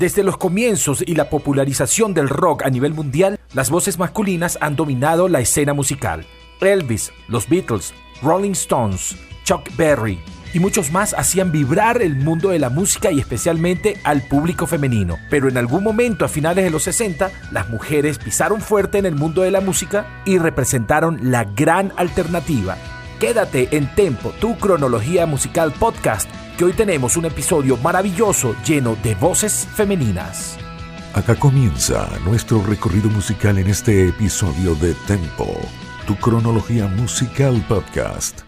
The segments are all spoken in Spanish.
Desde los comienzos y la popularización del rock a nivel mundial, las voces masculinas han dominado la escena musical. Elvis, los Beatles, Rolling Stones, Chuck Berry y muchos más hacían vibrar el mundo de la música y especialmente al público femenino. Pero en algún momento a finales de los 60, las mujeres pisaron fuerte en el mundo de la música y representaron la gran alternativa. Quédate en Tempo, tu cronología musical podcast que hoy tenemos un episodio maravilloso lleno de voces femeninas. Acá comienza nuestro recorrido musical en este episodio de Tempo, tu cronología musical podcast.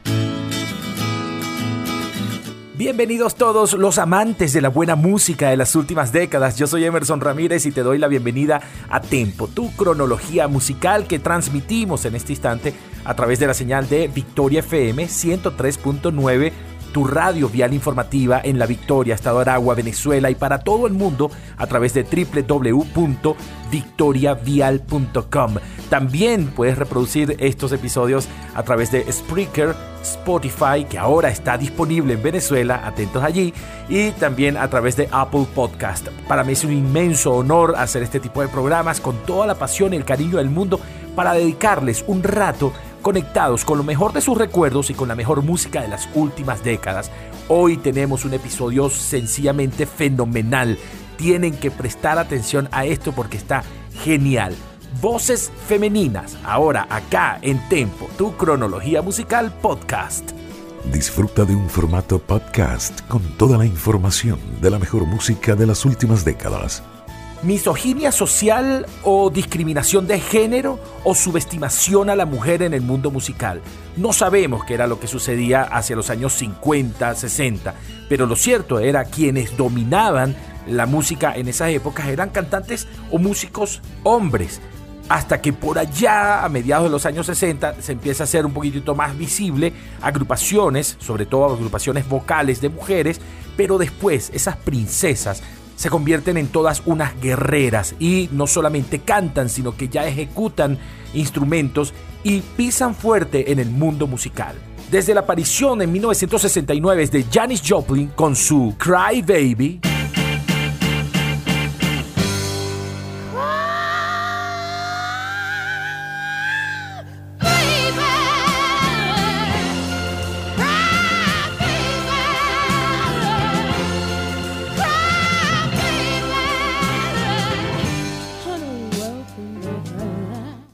Bienvenidos todos los amantes de la buena música de las últimas décadas. Yo soy Emerson Ramírez y te doy la bienvenida a Tempo, tu cronología musical que transmitimos en este instante a través de la señal de Victoria FM 103.9 tu radio vial informativa en La Victoria, Estado Aragua, Venezuela y para todo el mundo a través de www.victoriavial.com. También puedes reproducir estos episodios a través de Spreaker, Spotify, que ahora está disponible en Venezuela, atentos allí, y también a través de Apple Podcast. Para mí es un inmenso honor hacer este tipo de programas con toda la pasión y el cariño del mundo para dedicarles un rato conectados con lo mejor de sus recuerdos y con la mejor música de las últimas décadas. Hoy tenemos un episodio sencillamente fenomenal. Tienen que prestar atención a esto porque está genial. Voces femeninas, ahora acá en Tempo, tu cronología musical podcast. Disfruta de un formato podcast con toda la información de la mejor música de las últimas décadas misoginia social o discriminación de género o subestimación a la mujer en el mundo musical. No sabemos qué era lo que sucedía hacia los años 50, 60, pero lo cierto era quienes dominaban la música en esas épocas eran cantantes o músicos hombres. Hasta que por allá, a mediados de los años 60, se empieza a hacer un poquitito más visible agrupaciones, sobre todo agrupaciones vocales de mujeres, pero después esas princesas se convierten en todas unas guerreras y no solamente cantan, sino que ya ejecutan instrumentos y pisan fuerte en el mundo musical. Desde la aparición en 1969 de Janis Joplin con su Cry Baby,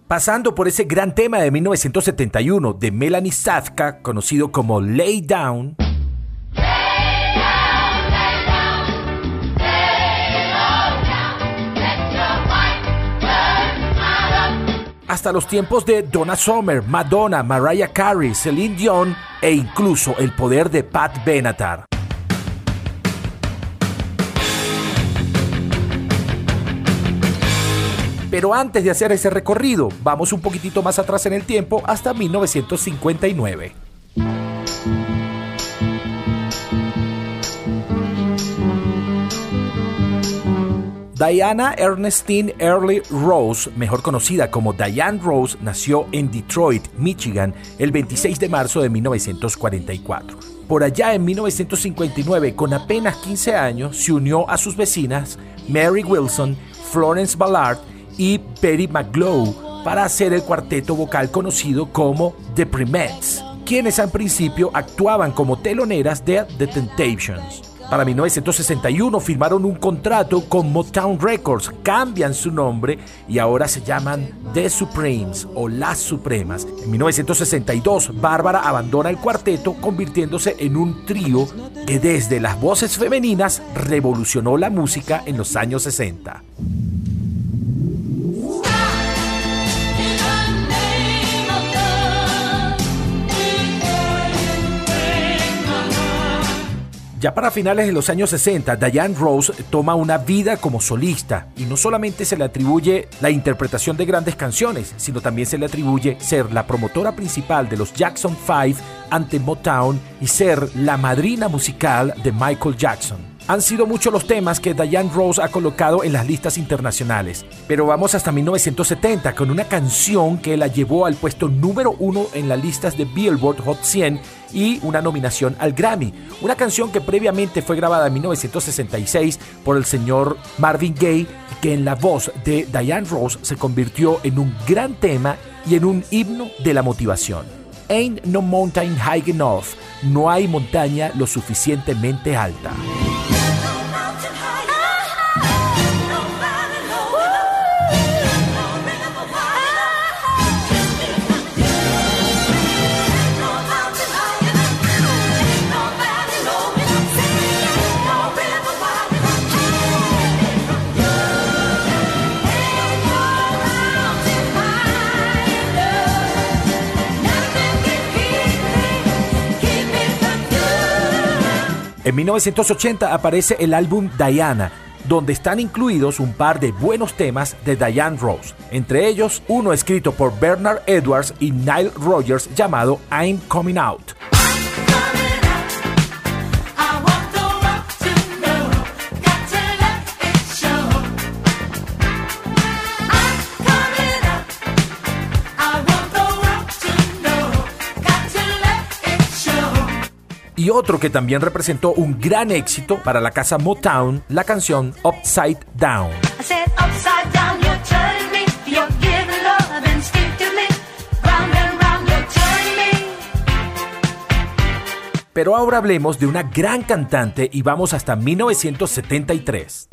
pasando por ese gran tema de 1971 de Melanie Safka, conocido como Lay Down. hasta los tiempos de Donna Summer, Madonna, Mariah Carey, Celine Dion e incluso el poder de Pat Benatar. Pero antes de hacer ese recorrido, vamos un poquitito más atrás en el tiempo hasta 1959. Diana Ernestine Early Rose, mejor conocida como Diane Rose, nació en Detroit, Michigan, el 26 de marzo de 1944. Por allá en 1959, con apenas 15 años, se unió a sus vecinas Mary Wilson, Florence Ballard y Perry McGlow para hacer el cuarteto vocal conocido como The Primettes, quienes al principio actuaban como teloneras de The Temptations. Para 1961 firmaron un contrato con Motown Records, cambian su nombre y ahora se llaman The Supremes o Las Supremas. En 1962, Bárbara abandona el cuarteto convirtiéndose en un trío que desde las voces femeninas revolucionó la música en los años 60. Ya para finales de los años 60, Diane Rose toma una vida como solista y no solamente se le atribuye la interpretación de grandes canciones, sino también se le atribuye ser la promotora principal de los Jackson 5 ante Motown y ser la madrina musical de Michael Jackson. Han sido muchos los temas que Diane Rose ha colocado en las listas internacionales, pero vamos hasta 1970 con una canción que la llevó al puesto número uno en las listas de Billboard Hot 100 y una nominación al Grammy. Una canción que previamente fue grabada en 1966 por el señor Marvin Gaye que en la voz de Diane Rose se convirtió en un gran tema y en un himno de la motivación. Ain't no mountain high enough. No hay montaña lo suficientemente alta. 1980 aparece el álbum Diana, donde están incluidos un par de buenos temas de Diane Rose, entre ellos uno escrito por Bernard Edwards y Nile Rogers llamado I'm Coming Out. Y otro que también representó un gran éxito para la casa Motown, la canción Upside Down. Pero ahora hablemos de una gran cantante y vamos hasta 1973.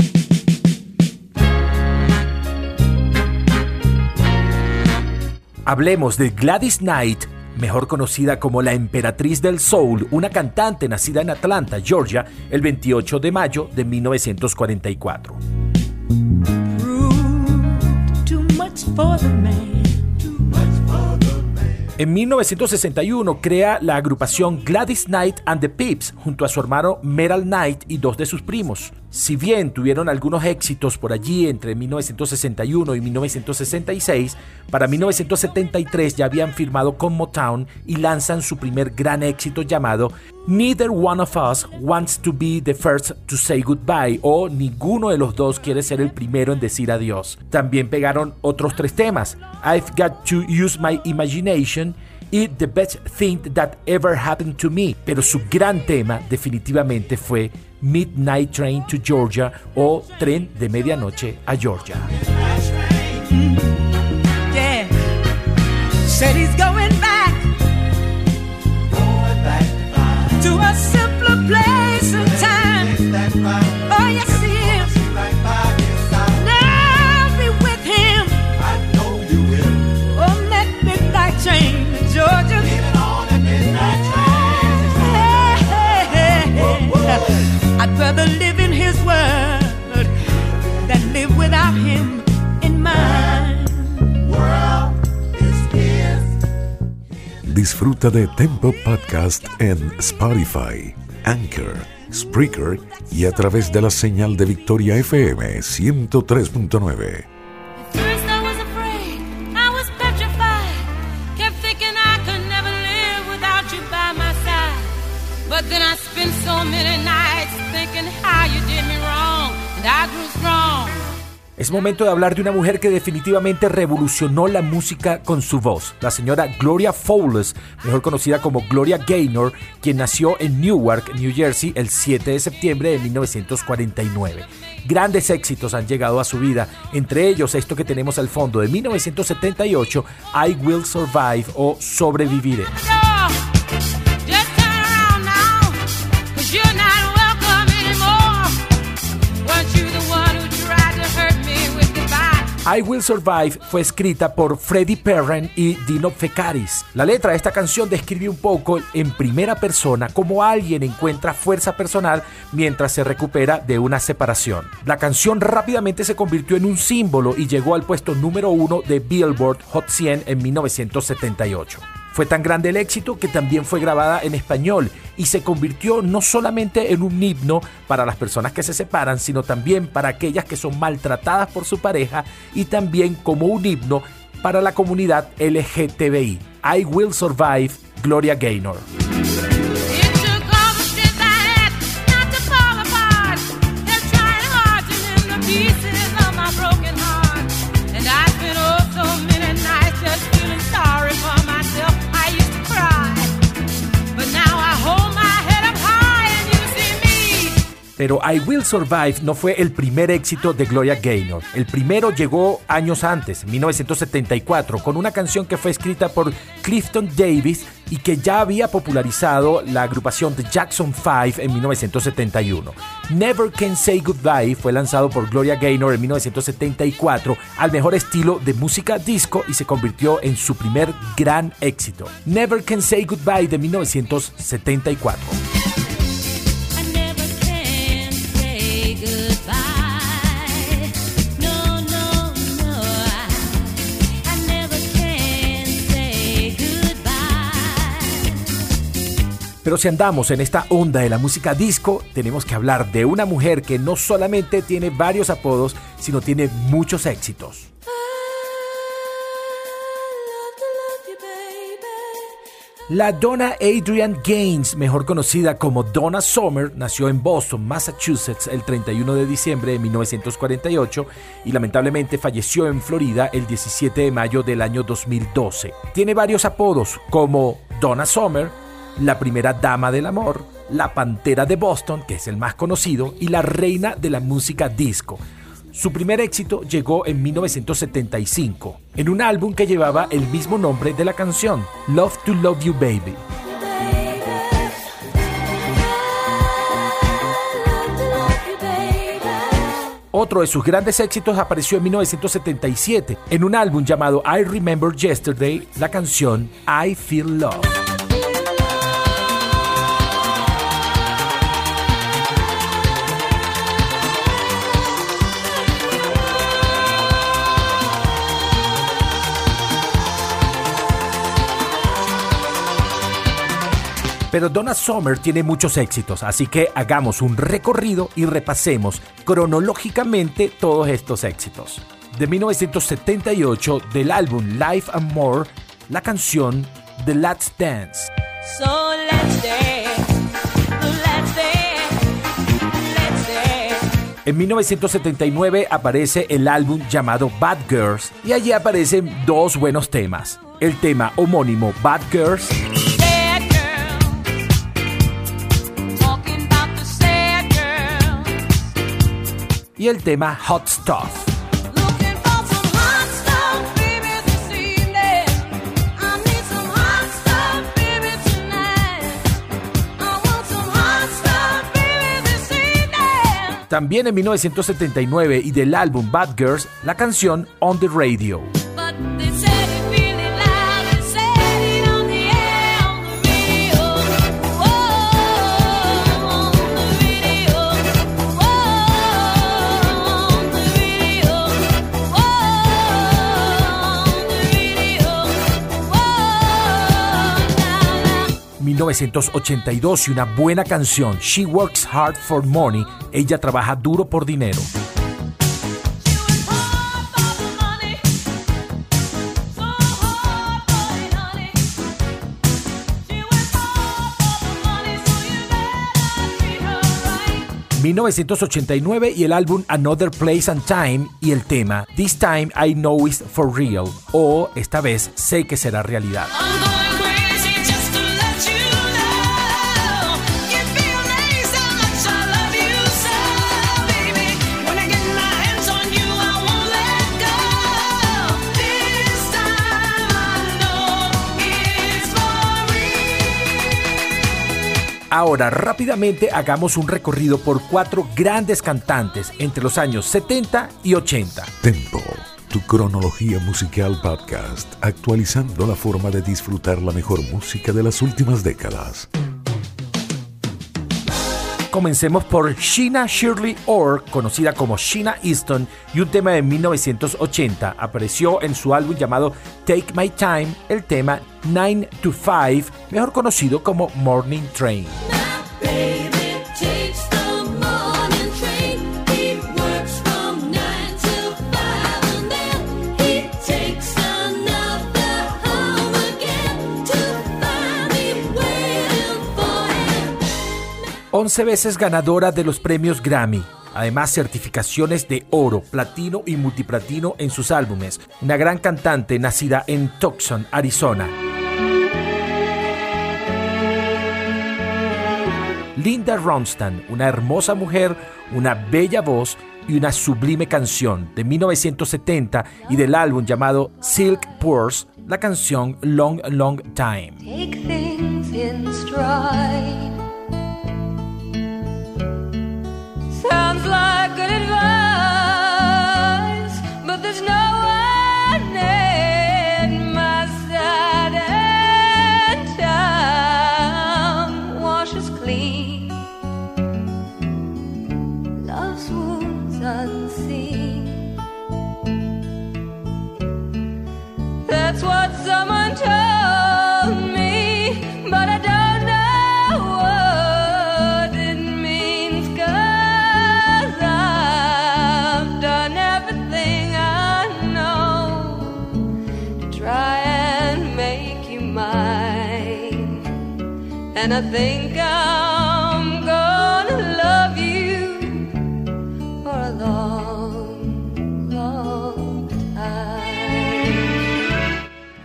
Hablemos de Gladys Knight, mejor conocida como la Emperatriz del Soul, una cantante nacida en Atlanta, Georgia, el 28 de mayo de 1944. En 1961 crea la agrupación Gladys Knight and the Pips junto a su hermano Meryl Knight y dos de sus primos. Si bien tuvieron algunos éxitos por allí entre 1961 y 1966, para 1973 ya habían firmado con Motown y lanzan su primer gran éxito llamado Neither One of Us Wants to Be the First to Say Goodbye o Ninguno de los dos quiere ser el primero en decir adiós. También pegaron otros tres temas, I've Got to Use My Imagination y The Best Thing That Ever Happened to Me, pero su gran tema definitivamente fue Midnight Train to Georgia o Tren de Medianoche a Georgia. Said he's going back, going back. To a Disfruta de Tempo Podcast en Spotify, Anchor, Spreaker y a través de la señal de Victoria FM 103.9. Es momento de hablar de una mujer que definitivamente revolucionó la música con su voz, la señora Gloria Fowles, mejor conocida como Gloria Gaynor, quien nació en Newark, New Jersey, el 7 de septiembre de 1949. Grandes éxitos han llegado a su vida, entre ellos esto que tenemos al fondo de 1978, I Will Survive o Sobreviviré. I Will Survive fue escrita por Freddie Perren y Dino Fecaris. La letra de esta canción describe un poco en primera persona cómo alguien encuentra fuerza personal mientras se recupera de una separación. La canción rápidamente se convirtió en un símbolo y llegó al puesto número uno de Billboard Hot 100 en 1978. Fue tan grande el éxito que también fue grabada en español y se convirtió no solamente en un himno para las personas que se separan, sino también para aquellas que son maltratadas por su pareja y también como un himno para la comunidad LGTBI. I Will Survive, Gloria Gaynor. Pero I Will Survive no fue el primer éxito de Gloria Gaynor. El primero llegó años antes, 1974, con una canción que fue escrita por Clifton Davis y que ya había popularizado la agrupación The Jackson 5 en 1971. Never Can Say Goodbye fue lanzado por Gloria Gaynor en 1974 al mejor estilo de música disco y se convirtió en su primer gran éxito. Never Can Say Goodbye de 1974. Pero si andamos en esta onda de la música disco, tenemos que hablar de una mujer que no solamente tiene varios apodos, sino tiene muchos éxitos. La Donna Adrian Gaines, mejor conocida como Donna Summer, nació en Boston, Massachusetts, el 31 de diciembre de 1948 y lamentablemente falleció en Florida el 17 de mayo del año 2012. Tiene varios apodos como Donna Summer, la primera dama del amor, la pantera de Boston, que es el más conocido, y la reina de la música disco. Su primer éxito llegó en 1975, en un álbum que llevaba el mismo nombre de la canción, Love to Love You Baby. Otro de sus grandes éxitos apareció en 1977, en un álbum llamado I Remember Yesterday, la canción I Feel Love. Pero Donna Summer tiene muchos éxitos, así que hagamos un recorrido y repasemos cronológicamente todos estos éxitos. De 1978, del álbum Life and More, la canción The Let's Dance. En 1979 aparece el álbum llamado Bad Girls y allí aparecen dos buenos temas. El tema homónimo Bad Girls y el tema Hot Stuff. También en 1979 y del álbum Bad Girls, la canción On the Radio. ...1982 y una buena canción, She Works Hard for Money, ella trabaja duro por dinero. ...1989 y el álbum Another Place and Time y el tema This Time I Know It's For Real o esta vez sé que será realidad. Ahora, rápidamente hagamos un recorrido por cuatro grandes cantantes entre los años 70 y 80. Tempo, tu cronología musical podcast, actualizando la forma de disfrutar la mejor música de las últimas décadas. Comencemos por Sheena Shirley Orr, conocida como Sheena Easton, y un tema de 1980. Apareció en su álbum llamado Take My Time, el tema 9 to 5, mejor conocido como Morning Train. Once veces ganadora de los premios Grammy. Además, certificaciones de oro, platino y multiplatino en sus álbumes. Una gran cantante nacida en Tucson, Arizona. Linda Ronstadt, una hermosa mujer, una bella voz y una sublime canción de 1970 y del álbum llamado Silk Purse, la canción Long Long Time. Sounds like good advice, but there's no one my and time washes clean. Love's wounds unseen. That's what someone told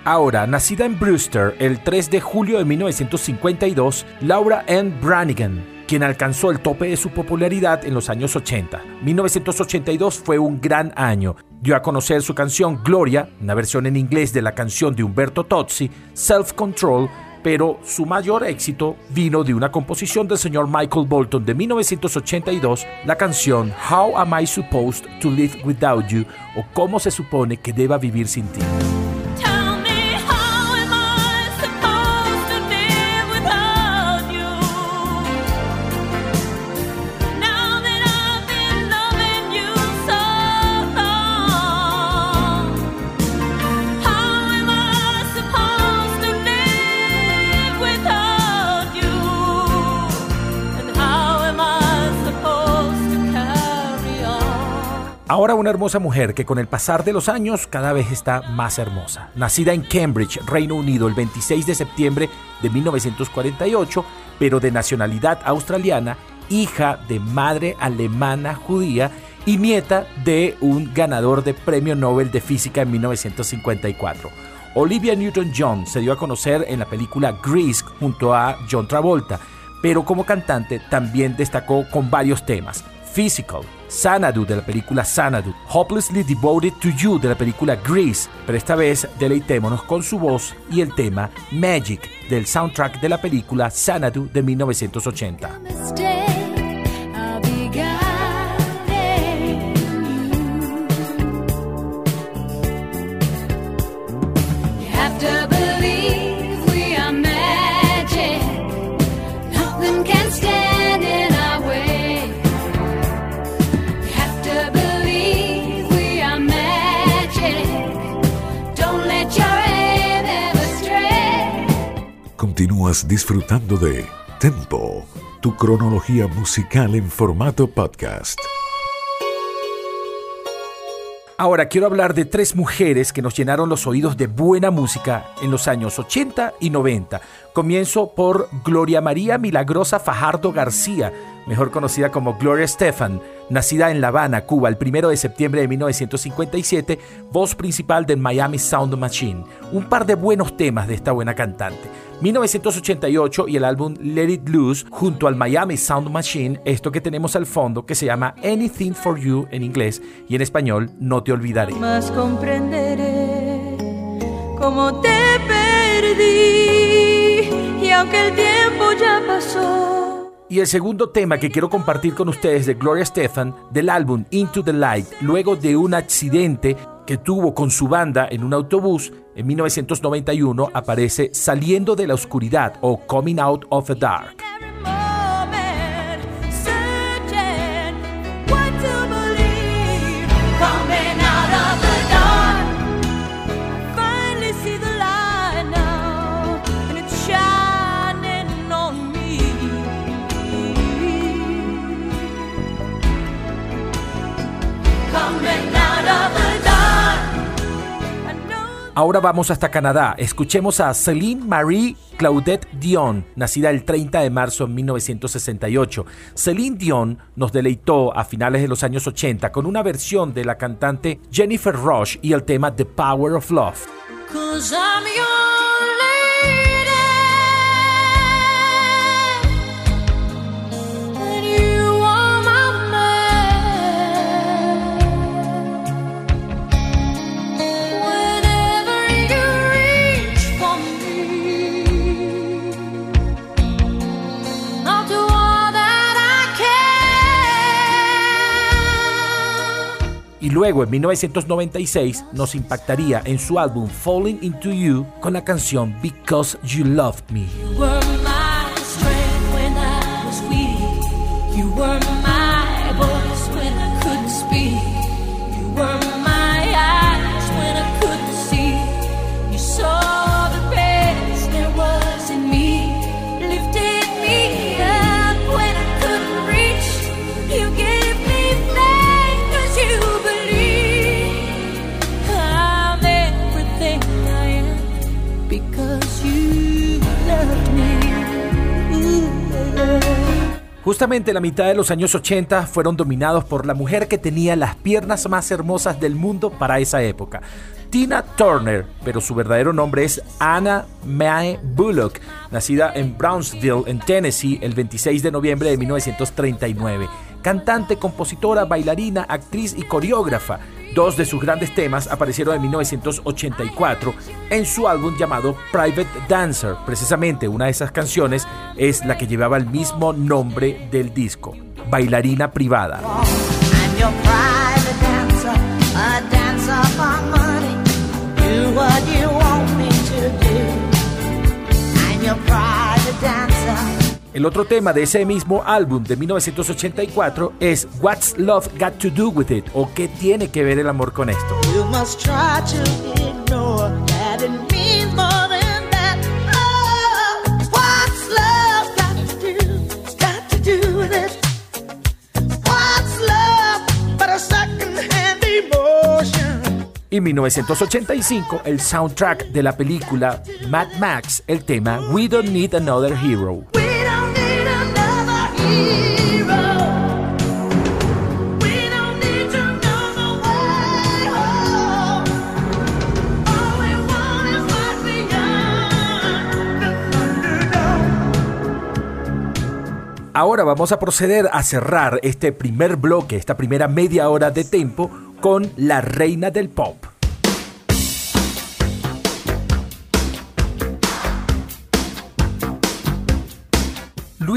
Ahora, nacida en Brewster el 3 de julio de 1952, Laura Ann Branigan, quien alcanzó el tope de su popularidad en los años 80. 1982 fue un gran año. Dio a conocer su canción Gloria, una versión en inglés de la canción de Umberto Tozzi, Self Control, pero su mayor éxito vino de una composición del señor Michael Bolton de 1982, la canción How Am I Supposed to Live Without You o Cómo se supone que deba vivir sin ti. Hermosa mujer que con el pasar de los años cada vez está más hermosa. Nacida en Cambridge, Reino Unido, el 26 de septiembre de 1948, pero de nacionalidad australiana, hija de madre alemana judía y nieta de un ganador de Premio Nobel de Física en 1954. Olivia Newton-John se dio a conocer en la película Grease junto a John Travolta, pero como cantante también destacó con varios temas. Physical, Xanadu de la película Xanadu, Hopelessly Devoted to You de la película Grease, pero esta vez deleitémonos con su voz y el tema Magic del soundtrack de la película Xanadu de 1980. Continúas disfrutando de Tempo, tu cronología musical en formato podcast. Ahora quiero hablar de tres mujeres que nos llenaron los oídos de buena música en los años 80 y 90. Comienzo por Gloria María Milagrosa Fajardo García, mejor conocida como Gloria Estefan, nacida en La Habana, Cuba, el 1 de septiembre de 1957, voz principal del Miami Sound Machine. Un par de buenos temas de esta buena cantante. 1988 y el álbum Let It Loose junto al Miami Sound Machine, esto que tenemos al fondo que se llama Anything for You en inglés y en español No te olvidaré. más comprenderé cómo te perdí y aunque el tiempo ya pasó Y el segundo tema que quiero compartir con ustedes de Gloria Stefan del álbum Into the Light, luego de un accidente que tuvo con su banda en un autobús en 1991, aparece Saliendo de la Oscuridad o Coming Out of the Dark. Ahora vamos hasta Canadá. Escuchemos a Celine Marie Claudette Dion, nacida el 30 de marzo de 1968. Celine Dion nos deleitó a finales de los años 80 con una versión de la cantante Jennifer Rush y el tema The Power of Love. Luego en 1996 nos impactaría en su álbum Falling Into You con la canción Because You Loved Me. Justamente la mitad de los años 80 fueron dominados por la mujer que tenía las piernas más hermosas del mundo para esa época. Tina Turner, pero su verdadero nombre es Anna Mae Bullock, nacida en Brownsville, en Tennessee, el 26 de noviembre de 1939. Cantante, compositora, bailarina, actriz y coreógrafa. Dos de sus grandes temas aparecieron en 1984 en su álbum llamado Private Dancer. Precisamente una de esas canciones es la que llevaba el mismo nombre del disco, Bailarina Privada. Your El otro tema de ese mismo álbum de 1984 es What's Love Got to Do With It o ¿Qué tiene que ver el amor con esto? Y en 1985 el soundtrack de la película Mad Max, el tema We Don't Need Another Hero. Ahora vamos a proceder a cerrar este primer bloque, esta primera media hora de tempo con la reina del pop.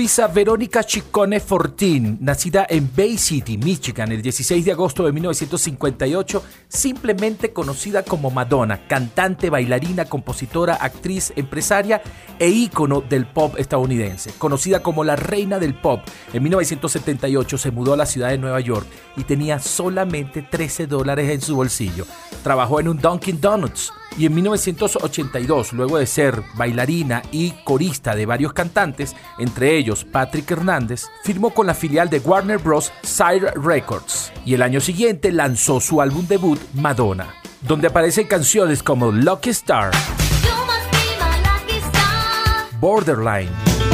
Luisa Verónica Ciccone Fortin, nacida en Bay City, Michigan, el 16 de agosto de 1958, simplemente conocida como Madonna, cantante, bailarina, compositora, actriz, empresaria e ícono del pop estadounidense. Conocida como la reina del pop, en 1978 se mudó a la ciudad de Nueva York y tenía solamente 13 dólares en su bolsillo. Trabajó en un Dunkin' Donuts y en 1982, luego de ser bailarina y corista de varios cantantes, entre ellos Patrick Hernández, firmó con la filial de Warner Bros. Sire Records y el año siguiente lanzó su álbum debut Madonna, donde aparecen canciones como Lucky Star, lucky star. Borderline,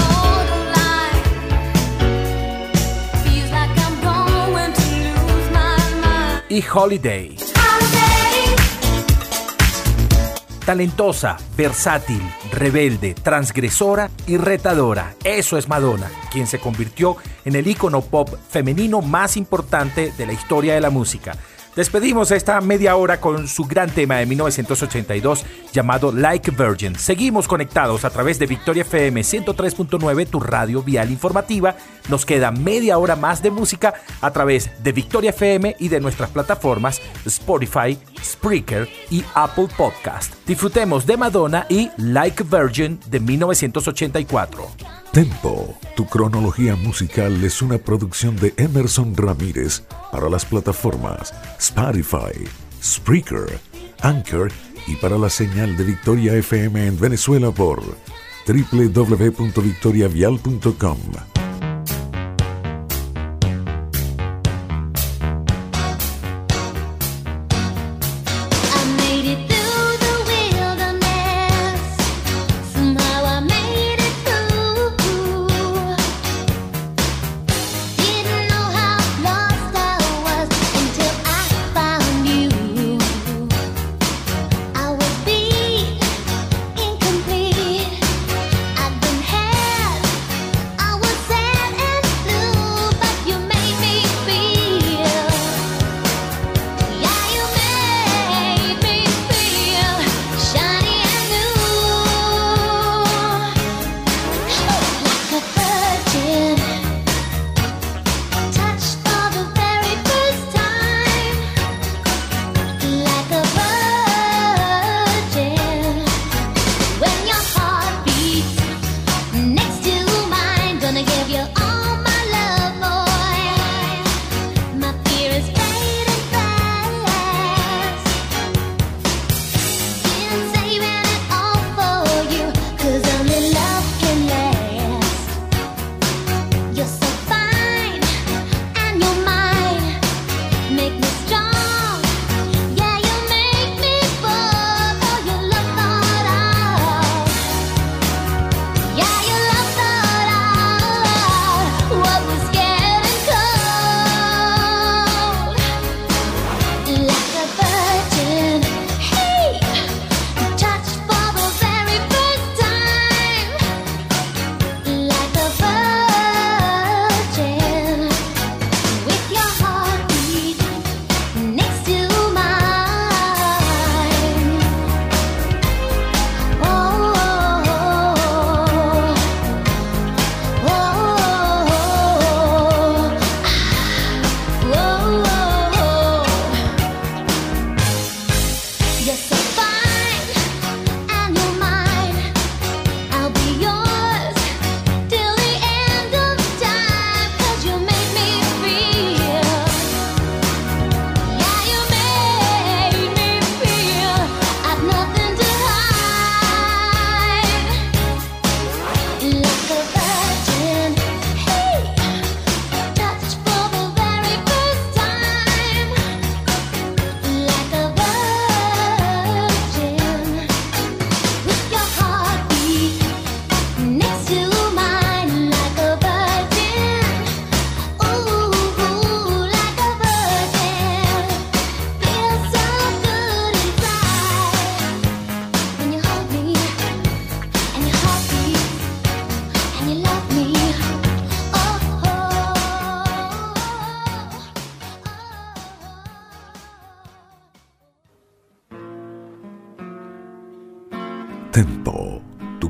Borderline. Like y. Holiday. Talentosa, versátil, rebelde, transgresora y retadora. Eso es Madonna, quien se convirtió en el ícono pop femenino más importante de la historia de la música. Despedimos esta media hora con su gran tema de 1982 llamado Like Virgin. Seguimos conectados a través de Victoria FM 103.9, tu radio vial informativa. Nos queda media hora más de música a través de Victoria FM y de nuestras plataformas Spotify, Spreaker y Apple Podcast. Disfrutemos de Madonna y Like Virgin de 1984. Tempo, tu cronología musical es una producción de Emerson Ramírez para las plataformas Spotify, Spreaker, Anchor y para la señal de Victoria FM en Venezuela por www.victoriavial.com.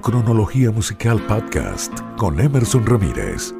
cronología musical podcast con Emerson Ramírez.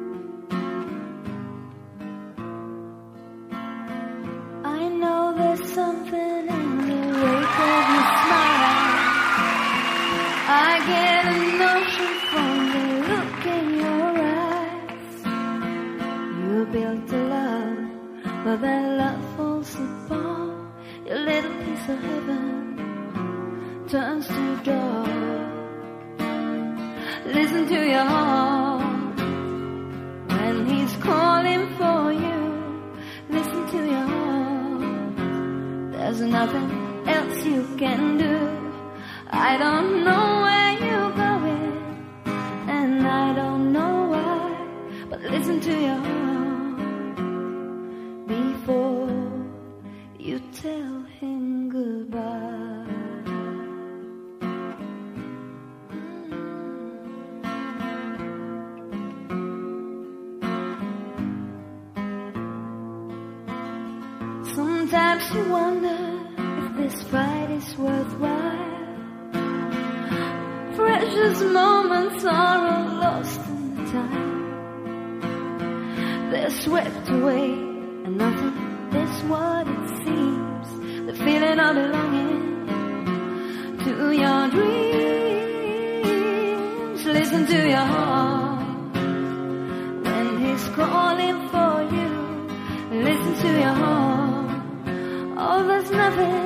Oh, there's nothing.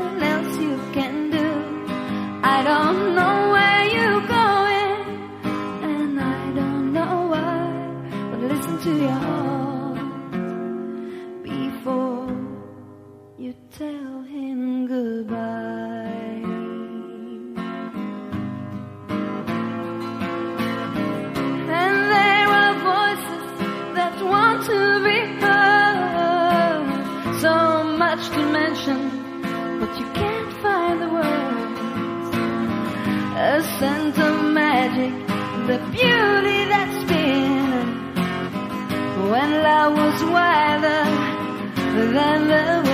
Was wilder than the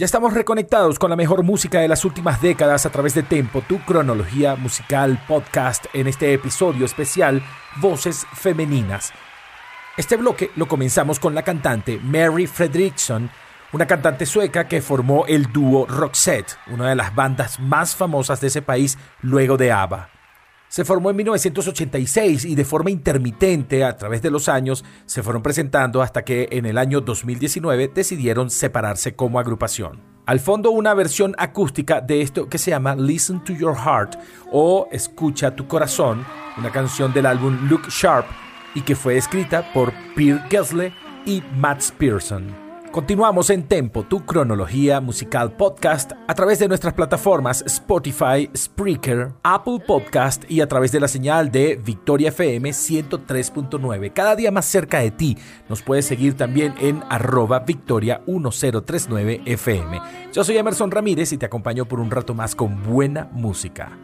Ya estamos reconectados con la mejor música de las últimas décadas a través de Tempo, tu cronología musical podcast en este episodio especial Voces Femeninas. Este bloque lo comenzamos con la cantante Mary Fredriksson, una cantante sueca que formó el dúo Roxette, una de las bandas más famosas de ese país luego de ABBA. Se formó en 1986 y de forma intermitente a través de los años se fueron presentando hasta que en el año 2019 decidieron separarse como agrupación. Al fondo una versión acústica de esto que se llama Listen to Your Heart o Escucha tu corazón, una canción del álbum Look Sharp y que fue escrita por Pierre Gessle y Matt Pearson. Continuamos en Tempo, tu cronología musical podcast, a través de nuestras plataformas Spotify, Spreaker, Apple Podcast y a través de la señal de Victoria FM 103.9. Cada día más cerca de ti. Nos puedes seguir también en arroba Victoria 1039 FM. Yo soy Emerson Ramírez y te acompaño por un rato más con buena música.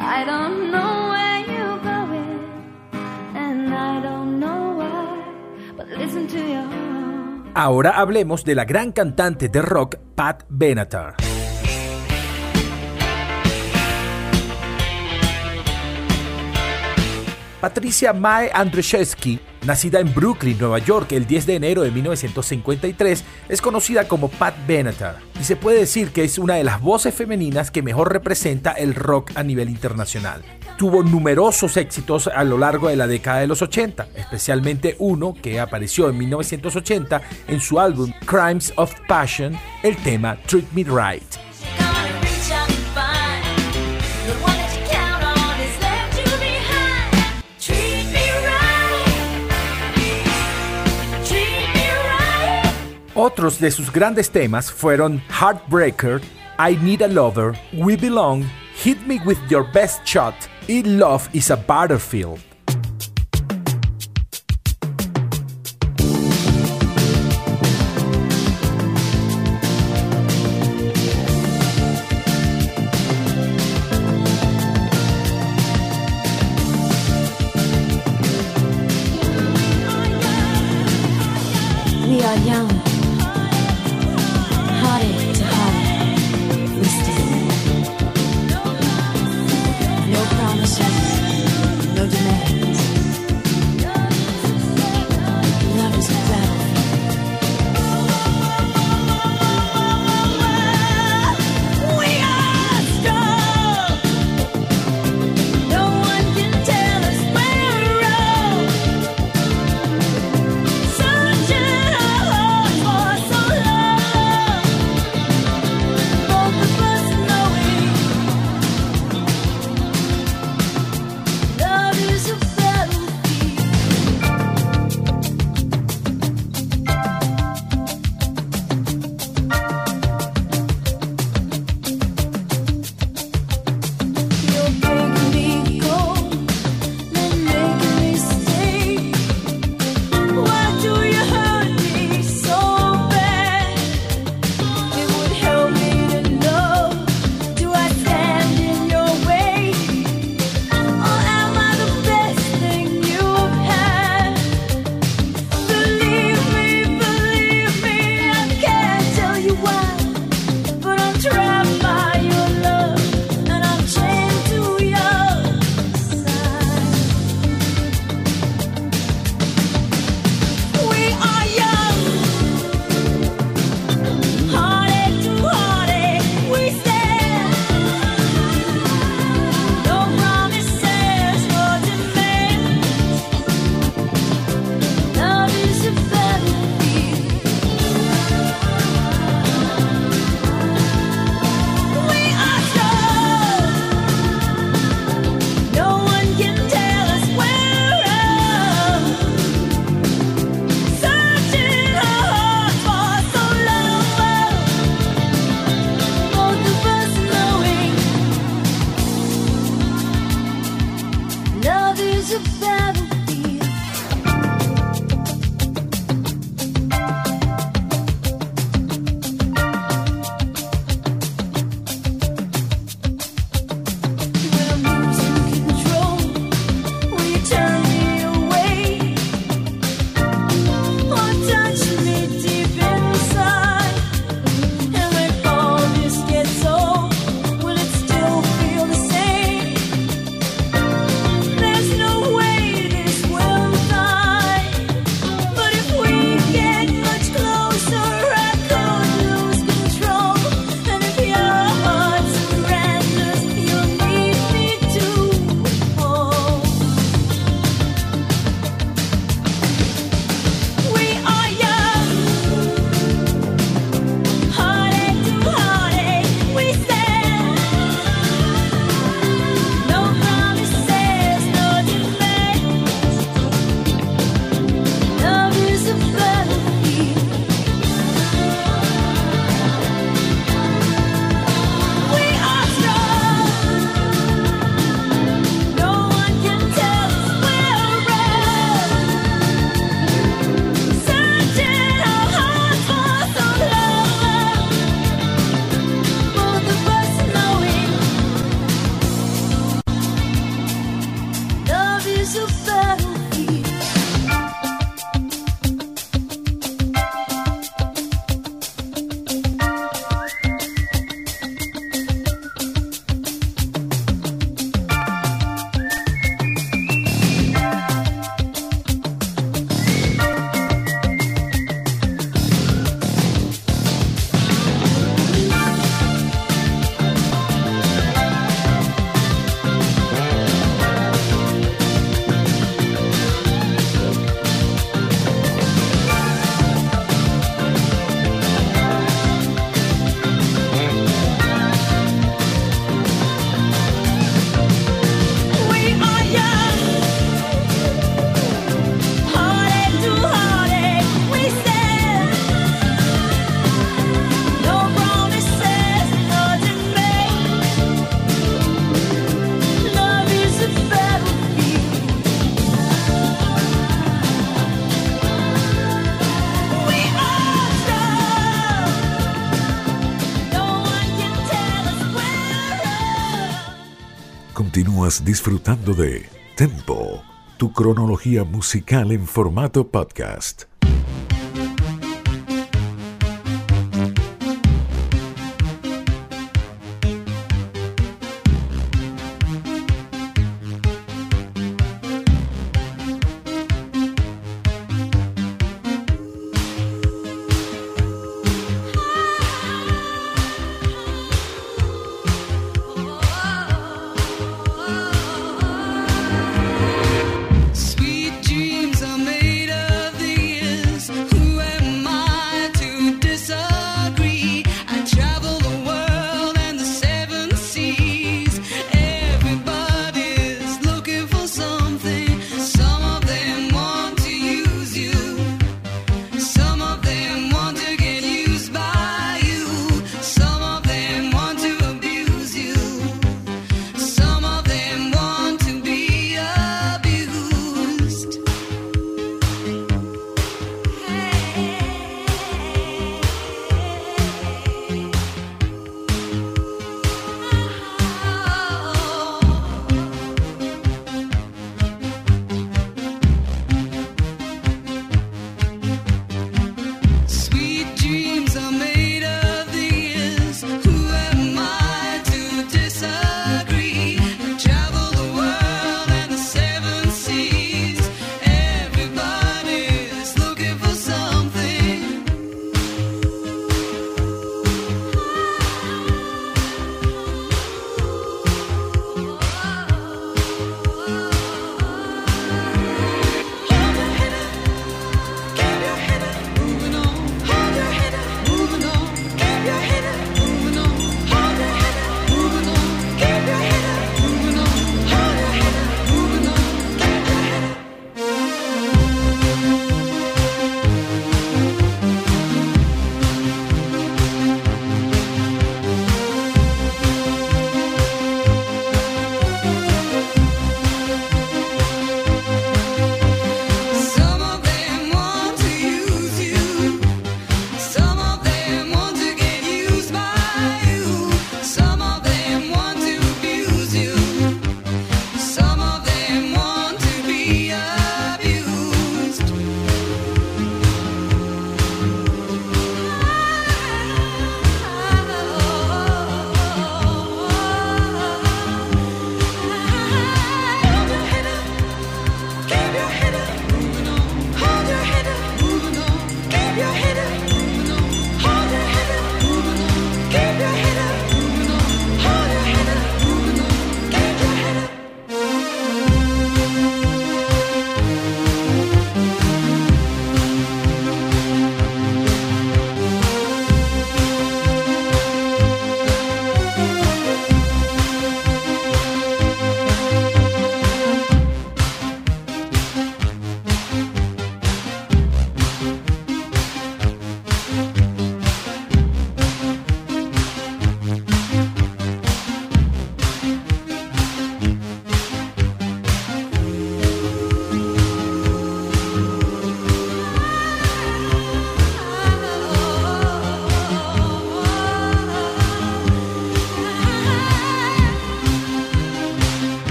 I don't know where you're going, and I don't know Ahora hablemos de la gran cantante de rock Pat Benatar. Patricia Mae Andrzejewski, nacida en Brooklyn, Nueva York, el 10 de enero de 1953, es conocida como Pat Benatar y se puede decir que es una de las voces femeninas que mejor representa el rock a nivel internacional. Tuvo numerosos éxitos a lo largo de la década de los 80, especialmente uno que apareció en 1980 en su álbum Crimes of Passion, el tema Treat Me Right. Otros de sus grandes temas fueron Heartbreaker, I Need a Lover, We Belong, Hit Me With Your Best Shot y Love is a Battlefield. Disfrutando de Tempo, tu cronología musical en formato podcast.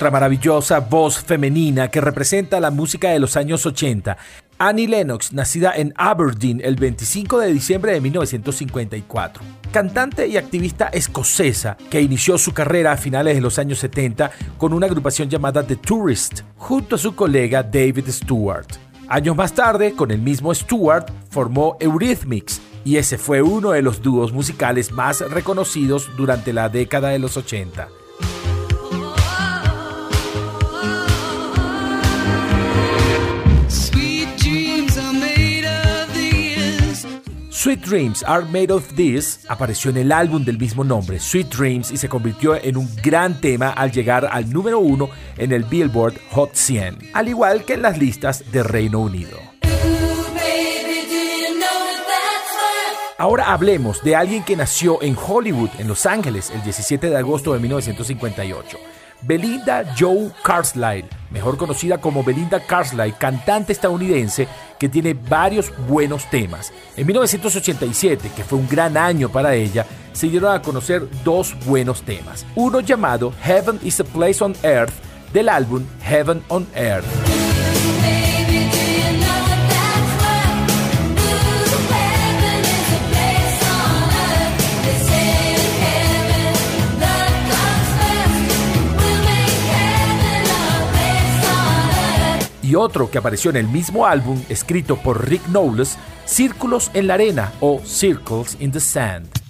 Otra maravillosa voz femenina que representa la música de los años 80. Annie Lennox, nacida en Aberdeen el 25 de diciembre de 1954. Cantante y activista escocesa que inició su carrera a finales de los años 70 con una agrupación llamada The Tourist, junto a su colega David Stewart. Años más tarde, con el mismo Stewart, formó Eurythmics, y ese fue uno de los dúos musicales más reconocidos durante la década de los 80. Sweet Dreams Are Made of This apareció en el álbum del mismo nombre, Sweet Dreams, y se convirtió en un gran tema al llegar al número uno en el Billboard Hot 100, al igual que en las listas de Reino Unido. Ahora hablemos de alguien que nació en Hollywood, en Los Ángeles, el 17 de agosto de 1958. Belinda Joe Carlisle, mejor conocida como Belinda Carlisle, cantante estadounidense que tiene varios buenos temas. En 1987, que fue un gran año para ella, se dieron a conocer dos buenos temas. Uno llamado Heaven is a Place on Earth del álbum Heaven on Earth. Y otro que apareció en el mismo álbum escrito por Rick Knowles, Círculos en la Arena o Circles in the Sand.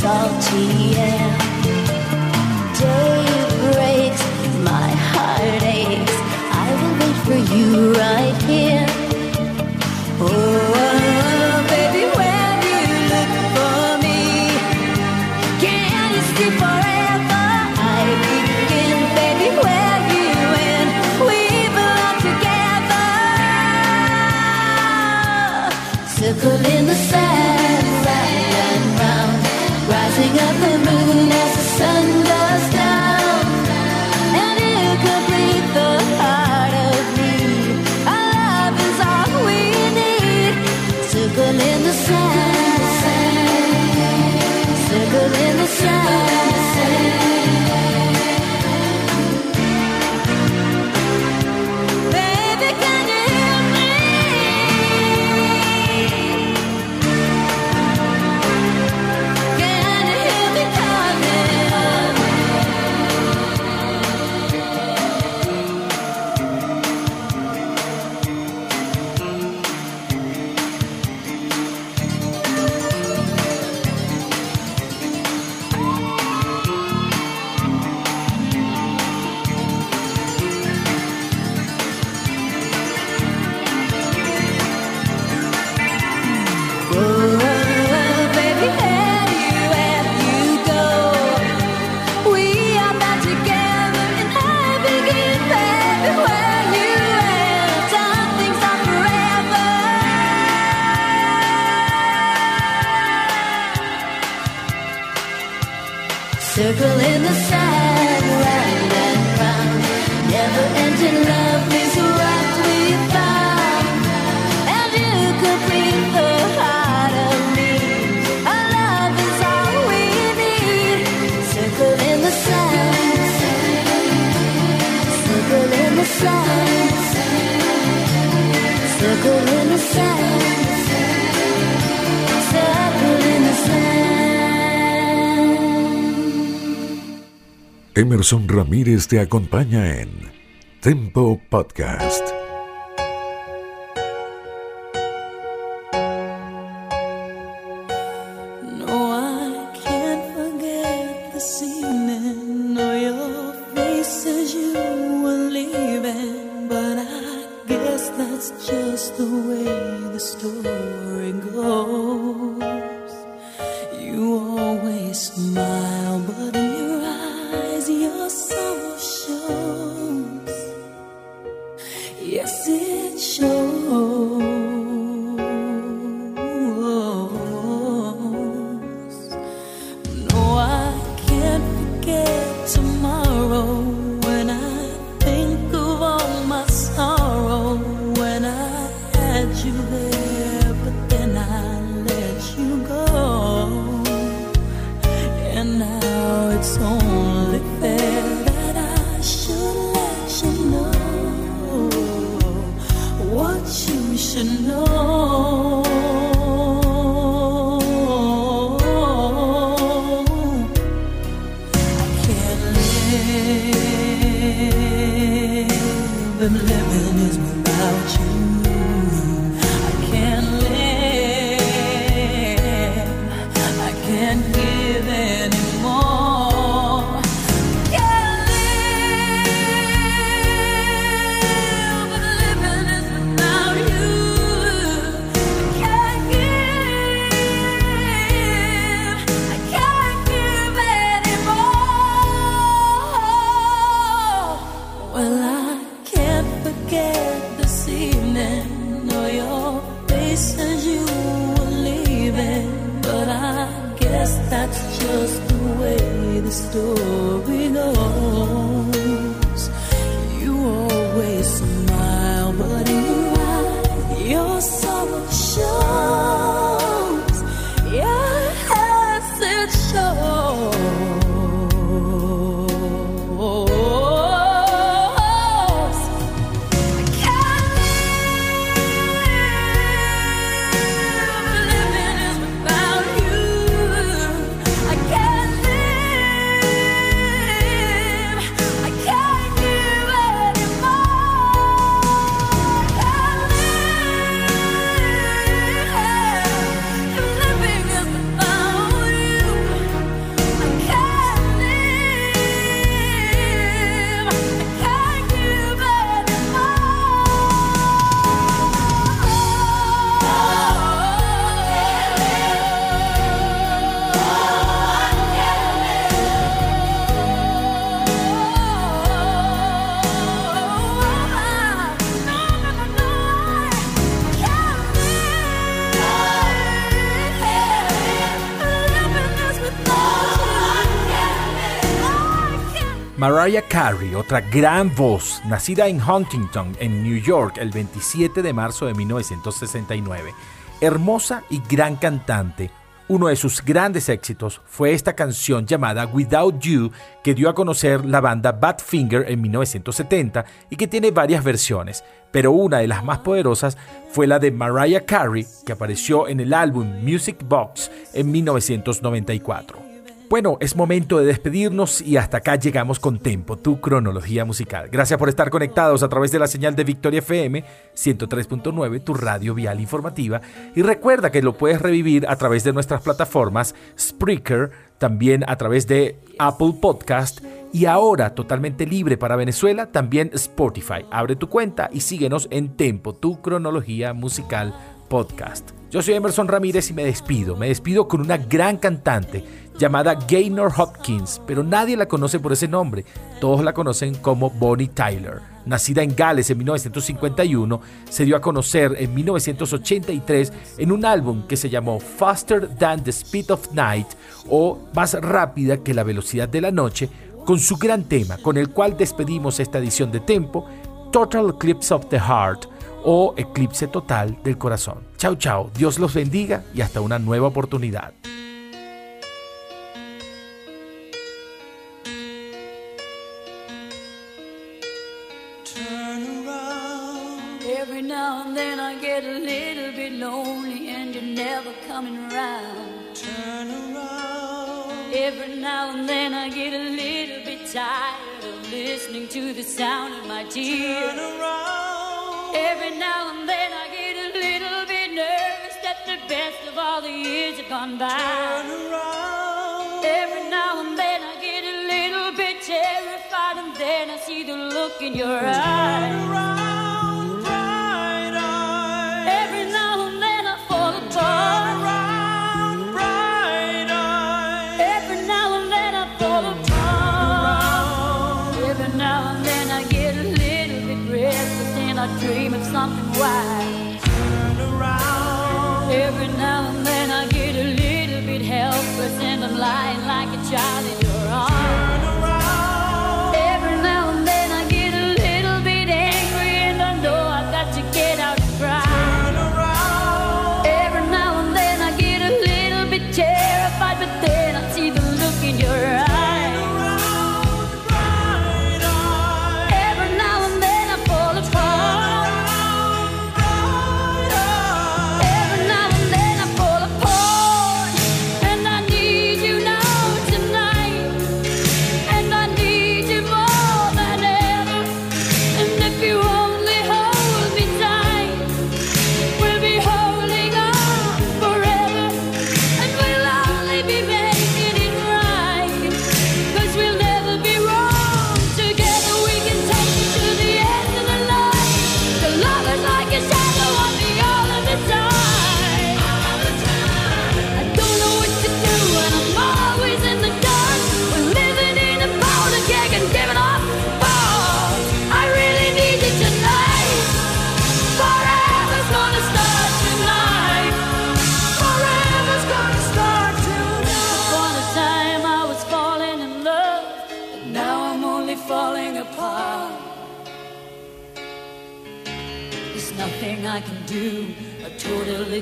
Salty air. Emerson Ramírez te acompaña en Tempo Podcast. Should know. Mariah Carey, otra gran voz, nacida en Huntington, en New York, el 27 de marzo de 1969. Hermosa y gran cantante. Uno de sus grandes éxitos fue esta canción llamada Without You, que dio a conocer la banda Badfinger en 1970 y que tiene varias versiones, pero una de las más poderosas fue la de Mariah Carey, que apareció en el álbum Music Box en 1994. Bueno, es momento de despedirnos y hasta acá llegamos con Tempo, tu cronología musical. Gracias por estar conectados a través de la señal de Victoria FM 103.9, tu radio vial informativa. Y recuerda que lo puedes revivir a través de nuestras plataformas Spreaker, también a través de Apple Podcast y ahora totalmente libre para Venezuela, también Spotify. Abre tu cuenta y síguenos en Tempo, tu cronología musical podcast. Yo soy Emerson Ramírez y me despido. Me despido con una gran cantante llamada Gaynor Hopkins, pero nadie la conoce por ese nombre. Todos la conocen como Bonnie Tyler. Nacida en Gales en 1951, se dio a conocer en 1983 en un álbum que se llamó Faster Than the Speed of Night o Más rápida que la velocidad de la noche, con su gran tema con el cual despedimos esta edición de Tempo, Total Eclipse of the Heart o eclipse total del corazón. Chao, chao. Dios los bendiga y hasta una nueva oportunidad. Every now and then I get a little bit tired of listening to the sound of my tears. Turn around. Every now and then I get a little bit nervous that the best of all the years have gone by. Turn around. Every now and then I get a little bit terrified, and then I see the look in your eyes. Around.